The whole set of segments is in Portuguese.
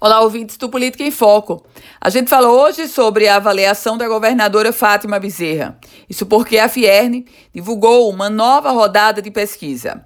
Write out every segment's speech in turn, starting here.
Olá, ouvintes do Política em Foco. A gente fala hoje sobre a avaliação da governadora Fátima Bezerra. Isso porque a Fierne divulgou uma nova rodada de pesquisa.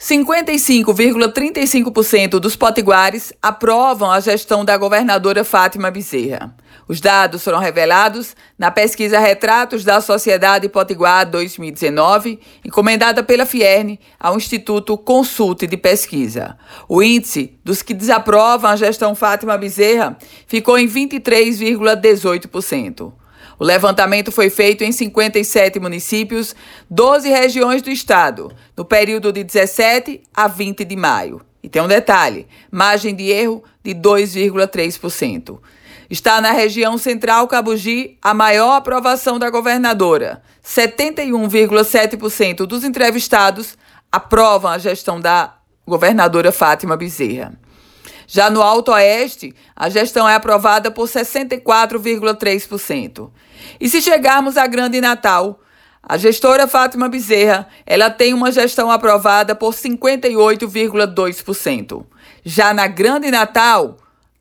55,35% dos potiguares aprovam a gestão da governadora Fátima Bezerra. Os dados foram revelados na pesquisa Retratos da Sociedade Potiguar 2019, encomendada pela Fierne ao Instituto Consulte de Pesquisa. O índice dos que desaprovam a gestão Fátima Bezerra ficou em 23,18%. O levantamento foi feito em 57 municípios, 12 regiões do estado, no período de 17 a 20 de maio. E tem um detalhe: margem de erro de 2,3%. Está na região central Cabugi a maior aprovação da governadora. 71,7% dos entrevistados aprovam a gestão da governadora Fátima Bezerra. Já no Alto Oeste, a gestão é aprovada por 64,3%. E se chegarmos à Grande Natal, a gestora Fátima Bezerra, ela tem uma gestão aprovada por 58,2%. Já na Grande Natal,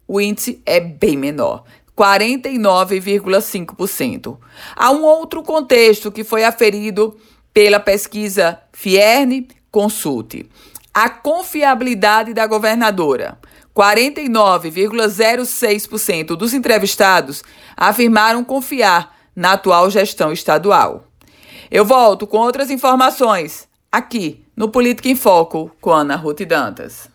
o índice é bem menor, 49,5%. Há um outro contexto que foi aferido pela pesquisa Fierne Consulte. A confiabilidade da governadora. 49,06% dos entrevistados afirmaram confiar na atual gestão estadual. Eu volto com outras informações aqui no Política em Foco com Ana Ruth Dantas.